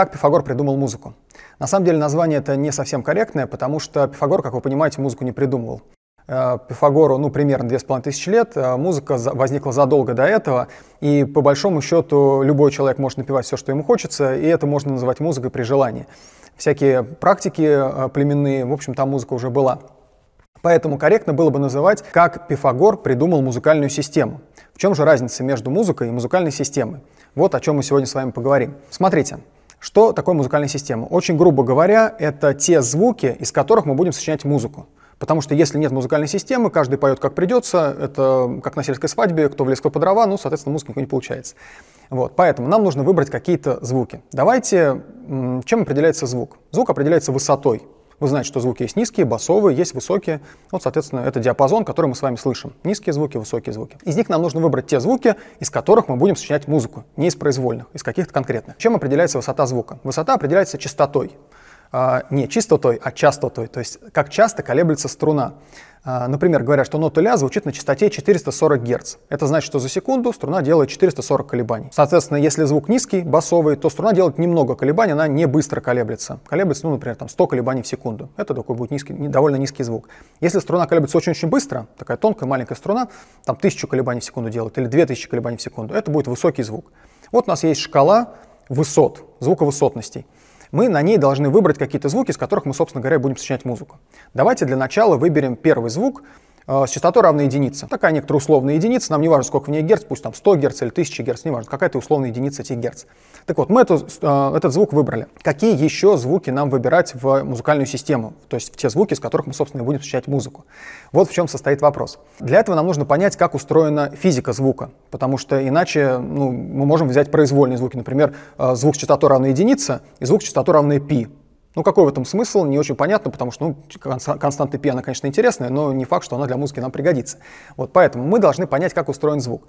как Пифагор придумал музыку. На самом деле название это не совсем корректное, потому что Пифагор, как вы понимаете, музыку не придумывал. Э, Пифагору, ну, примерно 2500 лет, э, музыка возникла задолго до этого, и по большому счету любой человек может напевать все, что ему хочется, и это можно называть музыкой при желании. Всякие практики э, племенные, в общем, там музыка уже была. Поэтому корректно было бы называть, как Пифагор придумал музыкальную систему. В чем же разница между музыкой и музыкальной системой? Вот о чем мы сегодня с вами поговорим. Смотрите, что такое музыкальная система? Очень грубо говоря, это те звуки, из которых мы будем сочинять музыку. Потому что если нет музыкальной системы, каждый поет как придется, это как на сельской свадьбе, кто в лес, кто по дрова, ну, соответственно, музыка не получается. Вот, поэтому нам нужно выбрать какие-то звуки. Давайте, чем определяется звук? Звук определяется высотой. Вы знаете, что звуки есть низкие, басовые, есть высокие. Вот, соответственно, это диапазон, который мы с вами слышим. Низкие звуки, высокие звуки. Из них нам нужно выбрать те звуки, из которых мы будем сочинять музыку, не из произвольных, из каких-то конкретных. Чем определяется высота звука? Высота определяется частотой. А, не частотой, а частотой, то есть как часто колеблется струна. А, например, говорят, что нота ля звучит на частоте 440 Гц. Это значит, что за секунду струна делает 440 колебаний. Соответственно, если звук низкий, басовый, то струна делает немного колебаний, она не быстро колеблется. Колеблется, ну, например, там 100 колебаний в секунду. Это такой будет низкий, довольно низкий звук. Если струна колеблется очень-очень быстро, такая тонкая маленькая струна, там 1000 колебаний в секунду делает или 2000 колебаний в секунду, это будет высокий звук. Вот у нас есть шкала высот, звуковысотностей мы на ней должны выбрать какие-то звуки, из которых мы, собственно говоря, будем сочинять музыку. Давайте для начала выберем первый звук с частотой равной единице. Такая некоторая условная единица, нам не важно, сколько в ней герц, пусть там 100 герц или 1000 герц, не важно, какая-то условная единица этих герц. Так вот, мы эту, э, этот звук выбрали. Какие еще звуки нам выбирать в музыкальную систему? То есть в те звуки, из которых мы, собственно, будем сочинять музыку. Вот в чем состоит вопрос. Для этого нам нужно понять, как устроена физика звука, потому что иначе ну, мы можем взять произвольные звуки, например, э, звук с частотой равной единице и звук с частотой равной π. Ну, какой в этом смысл, не очень понятно, потому что ну, константа π, она, конечно, интересная, но не факт, что она для музыки нам пригодится. Вот поэтому мы должны понять, как устроен звук.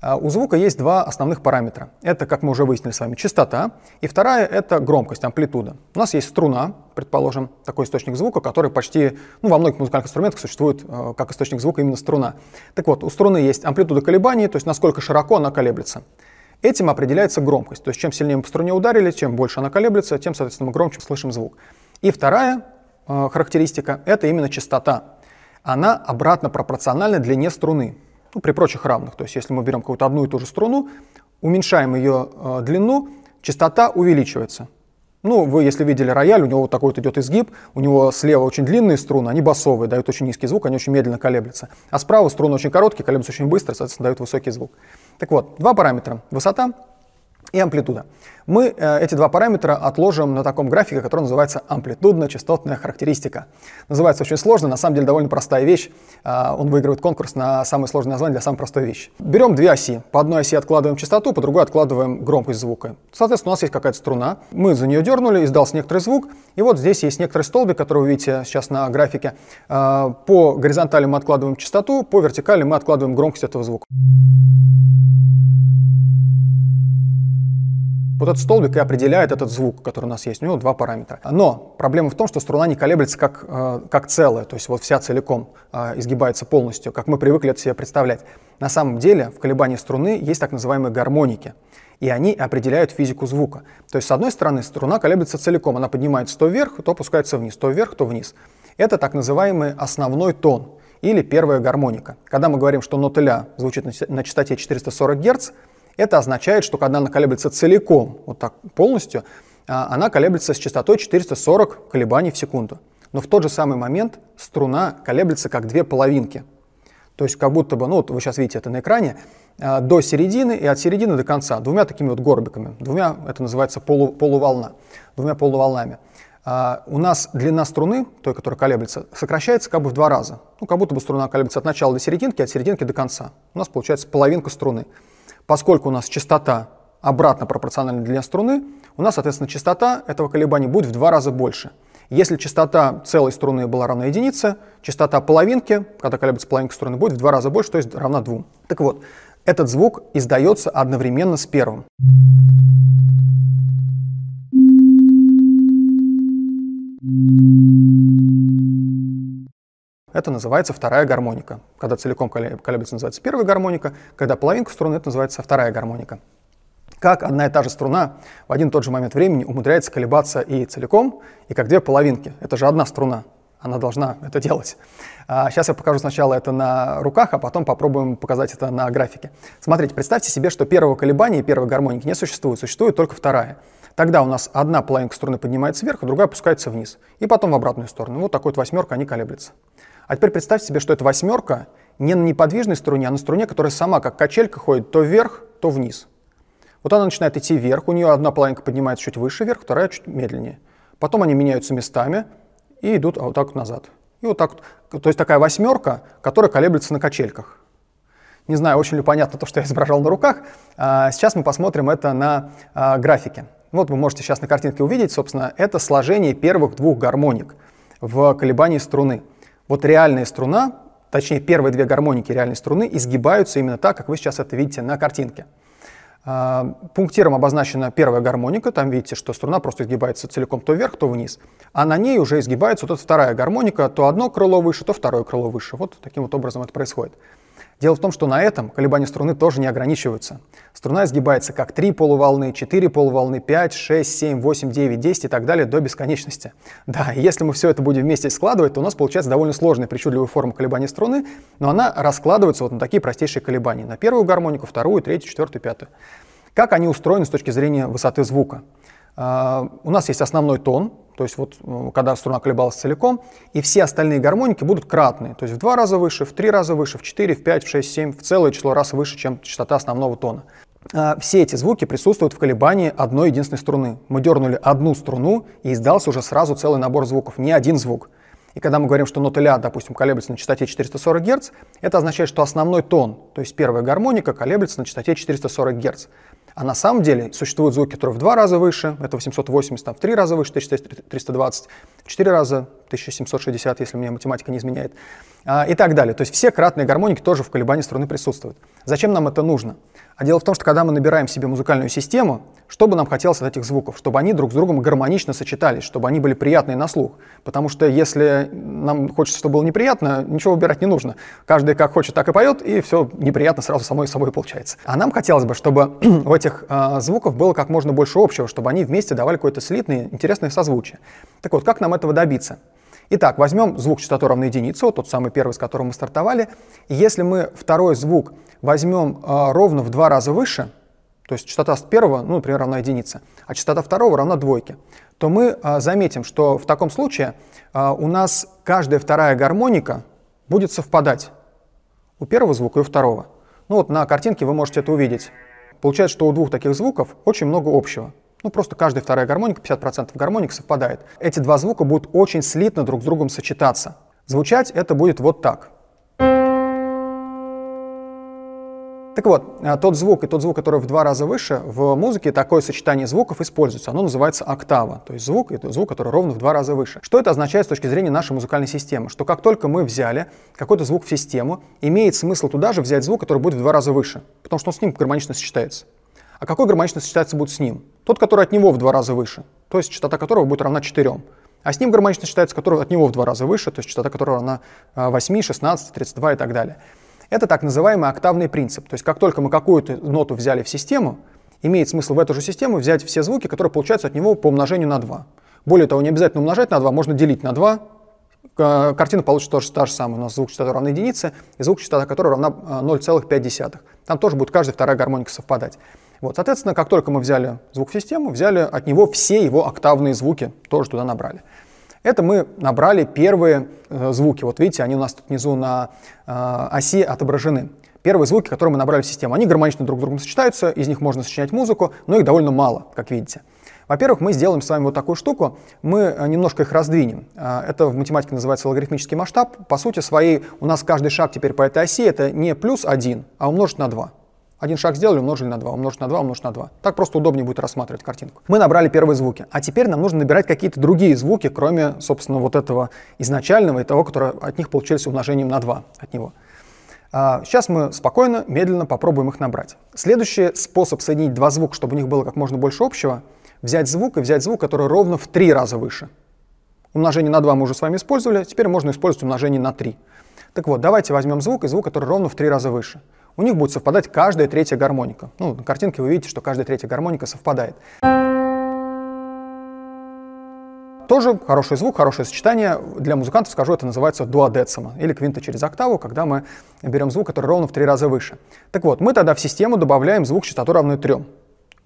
А, у звука есть два основных параметра. Это, как мы уже выяснили с вами, частота, и вторая — это громкость, амплитуда. У нас есть струна, предположим, такой источник звука, который почти, ну, во многих музыкальных инструментах существует э, как источник звука именно струна. Так вот, у струны есть амплитуда колебаний, то есть насколько широко она колеблется. Этим определяется громкость, то есть чем сильнее мы по струне ударили, чем больше она колеблется, тем, соответственно, мы громче слышим звук. И вторая э, характеристика — это именно частота. Она обратно пропорциональна длине струны ну, при прочих равных. То есть если мы берем какую-то одну и ту же струну, уменьшаем ее э, длину, частота увеличивается. Ну, вы, если видели рояль, у него вот такой вот идет изгиб, у него слева очень длинные струны, они басовые, дают очень низкий звук, они очень медленно колеблются. А справа струны очень короткие, колеблются очень быстро, соответственно, дают высокий звук. Так вот, два параметра. Высота и амплитуда. Мы э, эти два параметра отложим на таком графике, который называется амплитудно-частотная характеристика. Называется очень сложно, на самом деле довольно простая вещь. Э, он выигрывает конкурс на самое сложное название для самой простой вещи. Берем две оси. По одной оси откладываем частоту, по другой откладываем громкость звука. Соответственно, у нас есть какая-то струна. Мы за нее дернули, издался некоторый звук. И вот здесь есть некоторый столбик, который вы видите сейчас на графике. Э, по горизонтали мы откладываем частоту, по вертикали мы откладываем громкость этого звука. Вот этот столбик и определяет этот звук, который у нас есть. У него два параметра. Но проблема в том, что струна не колеблется как, э, как целое, то есть вот вся целиком э, изгибается полностью, как мы привыкли это себе представлять. На самом деле в колебании струны есть так называемые гармоники и они определяют физику звука. То есть, с одной стороны, струна колеблется целиком, она поднимается то вверх, то опускается вниз, то вверх, то вниз. Это так называемый основной тон или первая гармоника. Когда мы говорим, что нота ля звучит на частоте 440 Гц, это означает, что когда она колеблется целиком, вот так полностью, а, она колеблется с частотой 440 колебаний в секунду. Но в тот же самый момент струна колеблется как две половинки. То есть как будто бы, ну вот вы сейчас видите это на экране, а, до середины и от середины до конца, двумя такими вот горбиками, двумя, это называется полу, полуволна, двумя полуволнами. А у нас длина струны, той, которая колеблется, сокращается как бы в два раза. Ну, как будто бы струна колеблется от начала до серединки, от серединки до конца. У нас получается половинка струны. Поскольку у нас частота обратно пропорциональна длине струны, у нас, соответственно, частота этого колебания будет в два раза больше. Если частота целой струны была равна единице, частота половинки, когда колеблется половинка струны, будет в два раза больше, то есть равна двум. Так вот, этот звук издается одновременно с первым. Это называется вторая гармоника. Когда целиком колеблется, называется первая гармоника. Когда половинка струны, это называется вторая гармоника. как одна и та же струна в один и тот же момент времени умудряется колебаться и целиком, и как две половинки. Это же одна струна, она должна это делать. А сейчас я покажу сначала это на руках, а потом попробуем показать это на графике. Смотрите, представьте себе, что первого колебания и первой гармоники не существует, существует только вторая. Тогда у нас одна половинка струны поднимается вверх, а другая опускается вниз. И потом в обратную сторону. Вот такой вот восьмерка, они колеблются. А теперь представьте себе, что эта восьмерка не на неподвижной струне, а на струне, которая сама как качелька ходит то вверх, то вниз. Вот она начинает идти вверх, у нее одна половинка поднимается чуть выше вверх, вторая чуть медленнее. Потом они меняются местами и идут вот так вот назад. И вот так. То есть такая восьмерка, которая колеблется на качельках. Не знаю, очень ли понятно то, что я изображал на руках. А, сейчас мы посмотрим это на а, графике. Вот вы можете сейчас на картинке увидеть, собственно, это сложение первых двух гармоник в колебании струны. Вот реальная струна, точнее первые две гармоники реальной струны изгибаются именно так, как вы сейчас это видите на картинке. А, пунктиром обозначена первая гармоника, там видите, что струна просто изгибается целиком то вверх, то вниз, а на ней уже изгибается вот эта вторая гармоника, то одно крыло выше, то второе крыло выше. Вот таким вот образом это происходит. Дело в том, что на этом колебания струны тоже не ограничиваются. Струна изгибается как 3 полуволны, 4 полуволны, 5, 6, 7, 8, 9, 10 и так далее до бесконечности. Да, и если мы все это будем вместе складывать, то у нас получается довольно сложная причудливая форма колебания струны, но она раскладывается вот на такие простейшие колебания. На первую гармонику, вторую, третью, четвертую, пятую. Как они устроены с точки зрения высоты звука? Uh, у нас есть основной тон, то есть вот когда струна колебалась целиком, и все остальные гармоники будут кратные, то есть в два раза выше, в три раза выше, в четыре, в пять, в шесть, семь, в целое число раз выше, чем частота основного тона. А, все эти звуки присутствуют в колебании одной единственной струны. Мы дернули одну струну, и издался уже сразу целый набор звуков, не один звук. И когда мы говорим, что нота ля, допустим, колеблется на частоте 440 Гц, это означает, что основной тон, то есть первая гармоника, колеблется на частоте 440 Гц. А на самом деле существуют звуки, которые в два раза выше, это 880, там, в три раза выше, 1320, в четыре раза 1760, если мне математика не изменяет, и так далее. То есть все кратные гармоники тоже в колебании струны присутствуют. Зачем нам это нужно? А дело в том, что когда мы набираем себе музыкальную систему, что бы нам хотелось от этих звуков? Чтобы они друг с другом гармонично сочетались, чтобы они были приятные на слух. Потому что если нам хочется, чтобы было неприятно, ничего выбирать не нужно. Каждый как хочет, так и поет, и все неприятно сразу самой собой получается. А нам хотелось бы, чтобы у этих э, звуков было как можно больше общего, чтобы они вместе давали какое-то слитное, интересное созвучие. Так вот, как нам этого добиться? Итак, возьмем звук частоты равной единице, вот тот самый первый, с которым мы стартовали. Если мы второй звук возьмем э, ровно в два раза выше, то есть частота первого, ну, например, равна единице, а частота второго равна двойке, то мы э, заметим, что в таком случае э, у нас каждая вторая гармоника будет совпадать у первого звука и у второго. Ну вот на картинке вы можете это увидеть. Получается, что у двух таких звуков очень много общего. Ну, просто каждая вторая гармоника, 50% гармоник совпадает. Эти два звука будут очень слитно друг с другом сочетаться. Звучать это будет вот так. Так вот, а, тот звук и тот звук, который в два раза выше, в музыке такое сочетание звуков используется. Оно называется октава, то есть звук — это звук, который ровно в два раза выше. Что это означает с точки зрения нашей музыкальной системы? Что как только мы взяли какой-то звук в систему, имеет смысл туда же взять звук, который будет в два раза выше, потому что он с ним гармонично сочетается. А какой гармонично сочетаться будет с ним? Тот, который от него в два раза выше, то есть частота которого будет равна 4. А с ним гармонично сочетается, который от него в два раза выше, то есть частота которого равна 8, 16, 32 и так далее. Это так называемый октавный принцип. То есть как только мы какую-то ноту взяли в систему, имеет смысл в эту же систему взять все звуки, которые получаются от него по умножению на 2. Более того, не обязательно умножать на 2, можно делить на 2, картина получится тоже та же самая. У нас звук частота равна единице, и звук частота которой равна 0,5. Там тоже будет каждая вторая гармоника совпадать. Вот, соответственно, как только мы взяли звук в систему, взяли от него все его октавные звуки, тоже туда набрали. Это мы набрали первые э, звуки. Вот видите, они у нас тут внизу на э, оси отображены. Первые звуки, которые мы набрали в систему, они гармонично друг с другом сочетаются, из них можно сочинять музыку, но их довольно мало, как видите. Во-первых, мы сделаем с вами вот такую штуку, мы э, немножко их раздвинем. Э, это в математике называется логарифмический масштаб. По сути своей, у нас каждый шаг теперь по этой оси это не плюс 1, а умножить на 2. Один шаг сделали, умножили на 2, умножить на 2, умножить на 2. Так просто удобнее будет рассматривать картинку. Мы набрали первые звуки, а теперь нам нужно набирать какие-то другие звуки, кроме, собственно, вот этого изначального и того, который от них получились умножением на 2 от него. А, сейчас мы спокойно, медленно попробуем их набрать. Следующий способ соединить два звука, чтобы у них было как можно больше общего, взять звук и взять звук, который ровно в три раза выше. Умножение на 2 мы уже с вами использовали, теперь можно использовать умножение на 3. Так вот, давайте возьмем звук и звук, который ровно в три раза выше. У них будет совпадать каждая третья гармоника. Ну, на картинке вы видите, что каждая третья гармоника совпадает. Тоже хороший звук, хорошее сочетание. Для музыкантов, скажу, это называется дуадецима или квинта через октаву, когда мы берем звук, который ровно в три раза выше. Так вот, мы тогда в систему добавляем звук частоту равную трем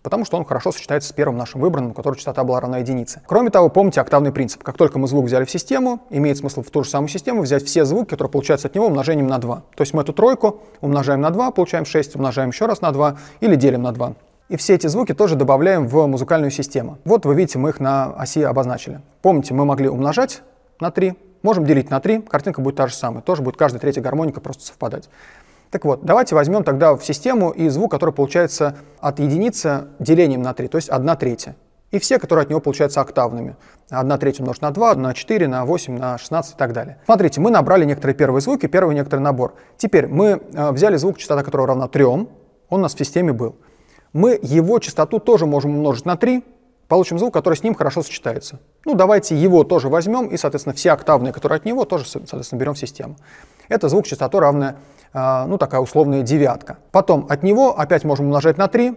потому что он хорошо сочетается с первым нашим выбранным, у которого частота была равна единице. Кроме того, помните октавный принцип. Как только мы звук взяли в систему, имеет смысл в ту же самую систему взять все звуки, которые получаются от него, умножением на 2. То есть мы эту тройку умножаем на 2, получаем 6, умножаем еще раз на 2 или делим на 2. И все эти звуки тоже добавляем в музыкальную систему. Вот вы видите, мы их на оси обозначили. Помните, мы могли умножать на 3, можем делить на 3, картинка будет та же самая. Тоже будет каждая третья гармоника просто совпадать. Так вот, давайте возьмем тогда в систему и звук, который получается от единицы делением на 3, то есть 1 третья. И все, которые от него получаются октавными. 1 треть умножить на 2, на 4, на 8, на 16 и так далее. Смотрите, мы набрали некоторые первые звуки, первый некоторый набор. Теперь мы э, взяли звук, частота которого равна 3, он у нас в системе был. Мы его частоту тоже можем умножить на 3, получим звук, который с ним хорошо сочетается. Ну, давайте его тоже возьмем, и, соответственно, все октавные, которые от него, тоже, соответственно, берем в систему. Это звук частоту равная а, ну, такая условная девятка. Потом от него опять можем умножать на 3,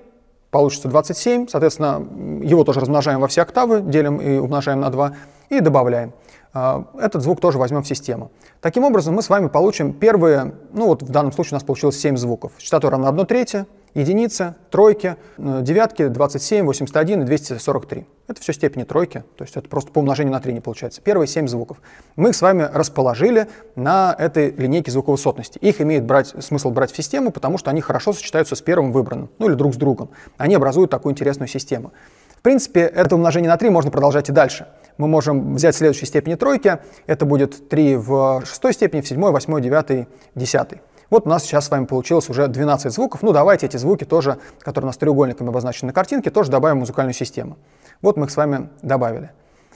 получится 27, соответственно, его тоже размножаем во все октавы, делим и умножаем на 2, и добавляем. А, этот звук тоже возьмем в систему. Таким образом, мы с вами получим первые, ну вот в данном случае у нас получилось 7 звуков. Частота равна 1 третья, единицы, тройки, э, девятки, 27, 81 и 243. Это все степени тройки, то есть это просто по умножению на 3 не получается. Первые 7 звуков. Мы их с вами расположили на этой линейке звуковысотности. Их имеет брать, смысл брать в систему, потому что они хорошо сочетаются с первым выбранным, ну или друг с другом. Они образуют такую интересную систему. В принципе, это умножение на 3 можно продолжать и дальше. Мы можем взять следующие степени тройки, это будет 3 в шестой степени, в седьмой, восьмой, девятой, десятой. Вот у нас сейчас с вами получилось уже 12 звуков. Ну, давайте эти звуки тоже, которые у нас треугольниками обозначены на картинке, тоже добавим в музыкальную систему. Вот мы их с вами добавили.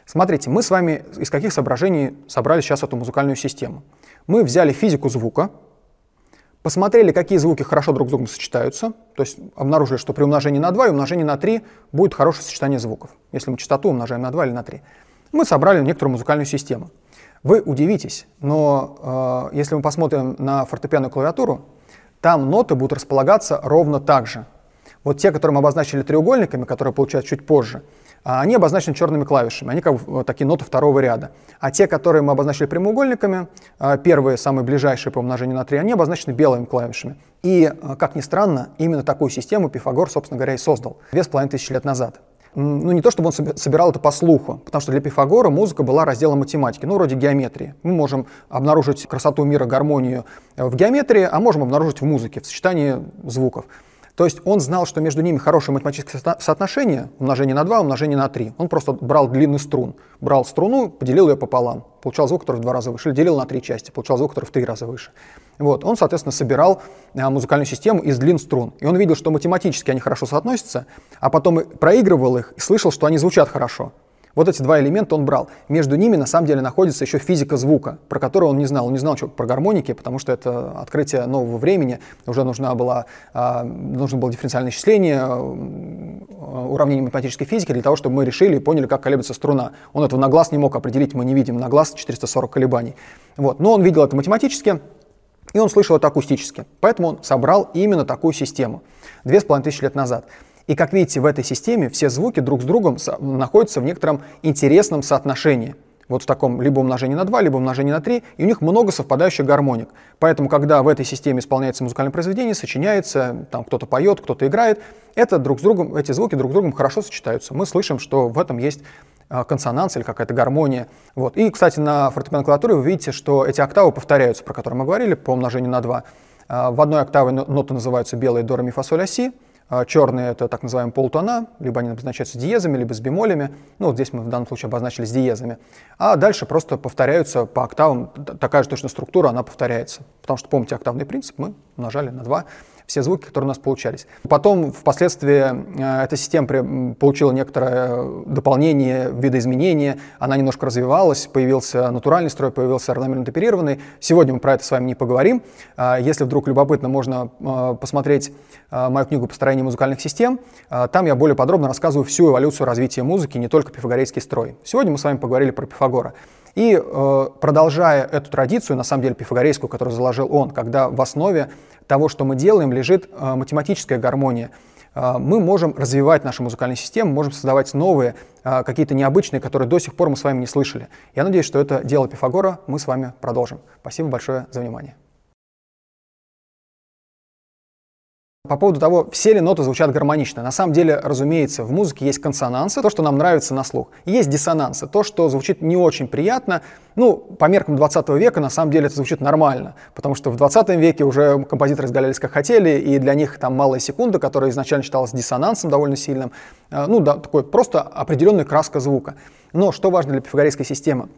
Смотрите, мы с вами из каких соображений собрали сейчас эту музыкальную систему? Мы взяли физику звука, посмотрели, какие звуки хорошо друг с другом сочетаются, то есть обнаружили, что при умножении на 2 и умножении на 3 будет хорошее сочетание звуков, если мы частоту умножаем на 2 или на 3. Мы собрали некоторую музыкальную систему. Вы удивитесь, но э, если мы посмотрим на фортепианную клавиатуру, там ноты будут располагаться ровно так же. Вот те, которые мы обозначили треугольниками, которые получаются чуть позже, а, они обозначены черными клавишами, они как бы вот такие ноты второго ряда. А те, которые мы обозначили прямоугольниками, а, первые, самые ближайшие по умножению на 3, они обозначены белыми клавишами. И, а, как ни странно, именно такую систему Пифагор, собственно говоря, и создал две с половиной тысячи лет назад ну не то чтобы он собирал это по слуху, потому что для Пифагора музыка была разделом математики, ну вроде геометрии. Мы можем обнаружить красоту мира, гармонию э, в геометрии, а можем обнаружить в музыке, в сочетании звуков. То есть он знал, что между ними хорошее математическое соотношение, умножение на 2, умножение на 3. Он просто брал длинный струн, брал струну, поделил ее пополам, получал звук, который в два раза выше, или делил на три части, получал звук, который в три раза выше. Вот. Он, соответственно, собирал а, музыкальную систему из длин струн. И он видел, что математически они хорошо соотносятся, а потом проигрывал их и слышал, что они звучат хорошо. Вот эти два элемента он брал. Между ними на самом деле находится еще физика звука, про которую он не знал. Он не знал что про гармоники, потому что это открытие нового времени. Уже нужна была, а, нужно было дифференциальное исчисление, а, уравнение математической физики для того, чтобы мы решили и поняли, как колеблется струна. Он этого на глаз не мог определить, мы не видим на глаз 440 колебаний. Вот. Но он видел это математически, и он слышал это акустически. Поэтому он собрал именно такую систему две с половиной тысячи лет назад. И как видите, в этой системе все звуки друг с другом находятся в некотором интересном соотношении. Вот в таком либо умножении на 2, либо умножении на 3, и у них много совпадающих гармоник. Поэтому, когда в этой системе исполняется музыкальное произведение, сочиняется, там кто-то поет, кто-то играет, это друг с другом, эти звуки друг с другом хорошо сочетаются. Мы слышим, что в этом есть а, консонанс или какая-то гармония. Вот. И, кстати, на фортепианной клавиатуре вы видите, что эти октавы повторяются, про которые мы говорили, по умножению на 2. А, в одной октаве ноты называются белые до, ре, ми, фа, а, черные — это так называемые полутона, либо они обозначаются диезами, либо с бемолями. Ну, вот здесь мы в данном случае обозначили с диезами. А дальше просто повторяются по октавам. Такая же точно структура, она повторяется. Потому что, помните, октавный принцип мы умножали на 2 все звуки, которые у нас получались. Потом, впоследствии, э, эта система получила некоторое дополнение, видоизменение, она немножко развивалась, появился натуральный строй, появился равномерно темперированный. Сегодня мы про это с вами не поговорим. А, если вдруг любопытно, можно э, посмотреть э, мою книгу «Построение музыкальных систем». Там я более подробно рассказываю всю эволюцию развития музыки, не только пифагорейский строй. Сегодня мы с вами поговорили про Пифагора. И э, продолжая эту традицию, на самом деле пифагорейскую, которую заложил он, когда в основе того, что мы делаем, лежит э, математическая гармония, э, мы можем развивать нашу музыкальную систему, можем создавать новые, какие-то необычные, которые до сих пор мы с вами не слышали. Я надеюсь, что это дело Пифагора мы с вами продолжим. Спасибо большое за внимание. По поводу того, все ли ноты звучат гармонично. На самом деле, разумеется, в музыке есть консонансы, то, что нам нравится на слух. есть диссонансы, то, что звучит не очень приятно. Ну, по меркам 20 века, на самом деле, это звучит нормально, потому что в 20 веке уже композиторы изгалялись как хотели, и для них там малая секунда, которая изначально считалась диссонансом довольно сильным, э, ну, да, такой просто определенная краска звука. Но что важно для пифагорейской системы?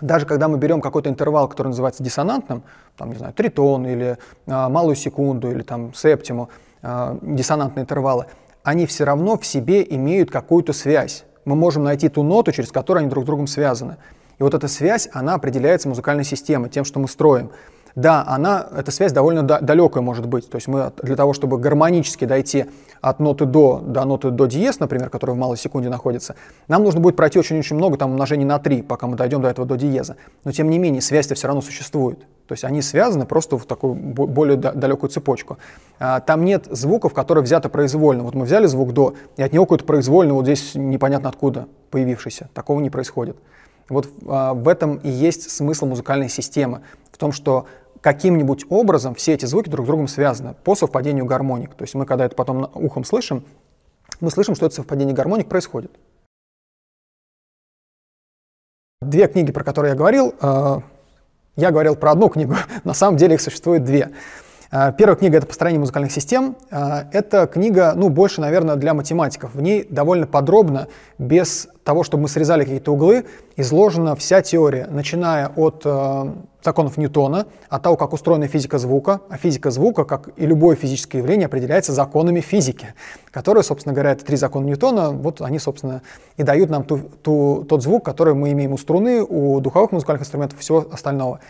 Даже когда мы берем какой-то интервал, который называется диссонантным, там, не знаю, тритон или э, малую секунду или там септиму, э, диссонантные интервалы, они все равно в себе имеют какую-то связь. Мы можем найти ту ноту, через которую они друг с другом связаны. И вот эта связь, она определяется музыкальной системой, тем, что мы строим. Да, она, эта связь довольно далекая может быть. То есть мы для того, чтобы гармонически дойти от ноты до до ноты до диез, например, которая в малой секунде находится, нам нужно будет пройти очень-очень много там умножений на 3, пока мы дойдем до этого до диеза. Но тем не менее, связь-то все равно существует. То есть они связаны просто в такую более далекую цепочку. А, там нет звуков, которые взяты произвольно. Вот мы взяли звук до, и от него какой-то произвольный, вот здесь непонятно откуда появившийся. Такого не происходит. Вот а, в этом и есть смысл музыкальной системы. В том, что каким-нибудь образом все эти звуки друг с другом связаны по совпадению гармоник. То есть мы, когда это потом ухом слышим, мы слышим, что это совпадение гармоник происходит. Две книги, про которые я говорил, э, я говорил про одну книгу, на самом деле их существует две. Э, первая книга — это «Построение музыкальных систем». Э, это книга, ну, больше, наверное, для математиков. В ней довольно подробно, без того, чтобы мы срезали какие-то углы, изложена вся теория, начиная от законов Ньютона, от того, как устроена физика звука. А физика звука, как и любое физическое явление, определяется законами физики, которые, собственно говоря, это три закона Ньютона, вот они, собственно, и дают нам ту, ту, тот звук, который мы имеем у струны, у духовых музыкальных инструментов всего остального.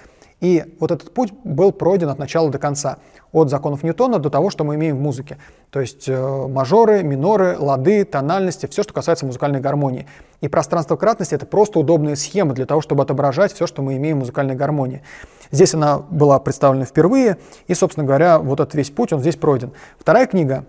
И вот этот путь был пройден от начала до конца, от законов Ньютона до того, что мы имеем в музыке. То есть э, мажоры, миноры, лады, тональности, все, что касается музыкальной гармонии. И пространство кратности — это просто удобная схема для того, чтобы отображать все, что мы имеем в музыкальной гармонии. Здесь она была представлена впервые, и, собственно говоря, вот этот весь путь, он здесь пройден. Вторая книга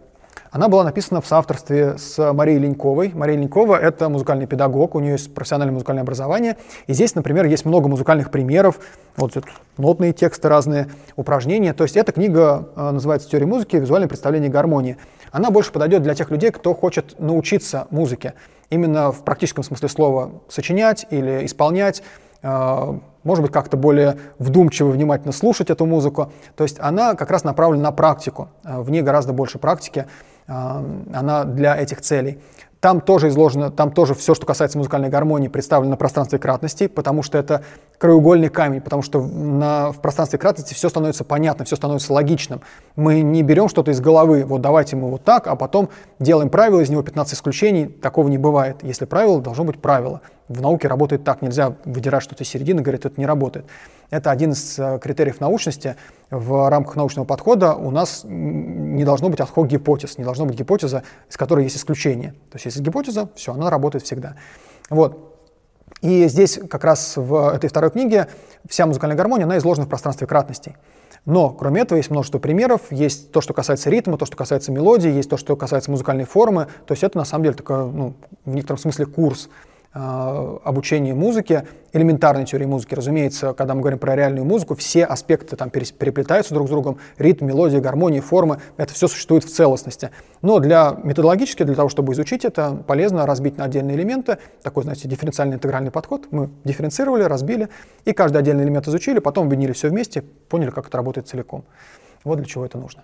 она была написана в соавторстве с Марией Леньковой. Мария Ленькова — это музыкальный педагог, у нее есть профессиональное музыкальное образование. И здесь, например, есть много музыкальных примеров, вот нотные тексты разные, упражнения. То есть эта книга э, называется «Теория музыки. Визуальное представление гармонии». Она больше подойдет для тех людей, кто хочет научиться музыке. Именно в практическом смысле слова сочинять или исполнять, э, может быть, как-то более вдумчиво, внимательно слушать эту музыку. То есть она как раз направлена на практику. Э, в ней гораздо больше практики. А, она для этих целей. Там тоже изложено, там тоже все, что касается музыкальной гармонии, представлено на пространстве кратности, потому что это краеугольный камень, потому что на, в пространстве кратности все становится понятно, все становится логичным. Мы не берем что-то из головы, вот давайте мы вот так, а потом делаем правило, из него 15 исключений, такого не бывает. Если правило, должно быть правило. В науке работает так, нельзя выдирать что-то из середины, говорить, это не работает. Это один из э, критериев научности. В рамках научного подхода у нас не должно быть отход гипотез, не должно быть гипотеза, из которой есть исключение. То есть если гипотеза, все, она работает всегда. Вот. И здесь как раз в этой второй книге вся музыкальная гармония, она изложена в пространстве кратностей. Но, кроме этого, есть множество примеров. Есть то, что касается ритма, то, что касается мелодии, есть то, что касается музыкальной формы. То есть это, на самом деле, такой, ну, в некотором смысле курс обучении музыки, элементарной теории музыки, разумеется, когда мы говорим про реальную музыку, все аспекты там переплетаются друг с другом, ритм, мелодия, гармония, формы, это все существует в целостности. Но для методологически, для того, чтобы изучить это, полезно разбить на отдельные элементы, такой, знаете, дифференциальный интегральный подход. Мы дифференцировали, разбили, и каждый отдельный элемент изучили, потом объединили все вместе, поняли, как это работает целиком. Вот для чего это нужно.